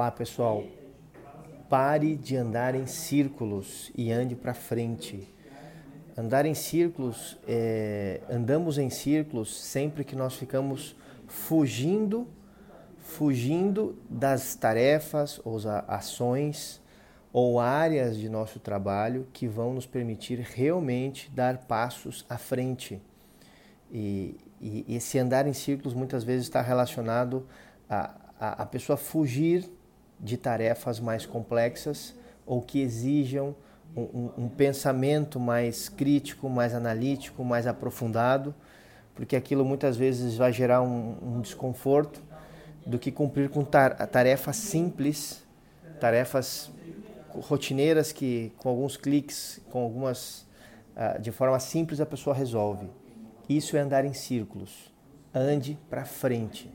Olá, pessoal. Pare de andar em círculos e ande para frente. Andar em círculos, é, andamos em círculos sempre que nós ficamos fugindo, fugindo das tarefas ou ações ou áreas de nosso trabalho que vão nos permitir realmente dar passos à frente. E, e esse andar em círculos muitas vezes está relacionado a, a, a pessoa fugir de tarefas mais complexas ou que exijam um, um, um, pensamento mais crítico, mais analítico, mais aprofundado, porque aquilo muitas vezes vai gerar um, um desconforto do que cumprir com tarefas simples, tarefas rotineiras que com alguns cliques, com algumas uh, de forma simples a pessoa resolve. Isso é andar em círculos. Ande para frente.